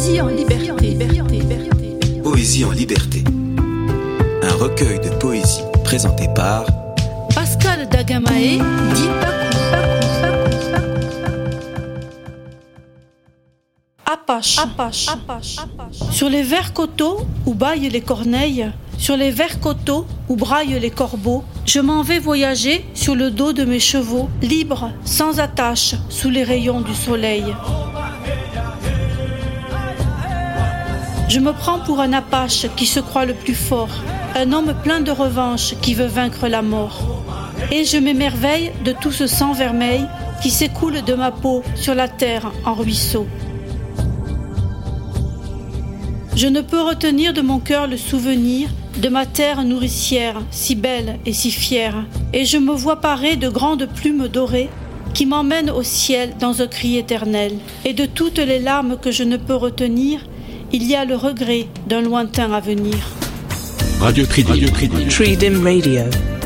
Poésie en liberté. Poésie en liberté. Un recueil de poésie présenté par Pascal Dagamae, dit Apache. Apache. Sur les verts coteaux où baillent les corneilles, sur les verts coteaux où braillent les corbeaux, je m'en vais voyager sur le dos de mes chevaux, libre, sans attache, sous les rayons du soleil. Je me prends pour un apache qui se croit le plus fort, un homme plein de revanche qui veut vaincre la mort. Et je m'émerveille de tout ce sang vermeil qui s'écoule de ma peau sur la terre en ruisseau. Je ne peux retenir de mon cœur le souvenir de ma terre nourricière, si belle et si fière, et je me vois parer de grandes plumes dorées qui m'emmènent au ciel dans un cri éternel. Et de toutes les larmes que je ne peux retenir, il y a le regret d'un lointain avenir. Radio Tridim. Radio Tridim. Tridim Radio.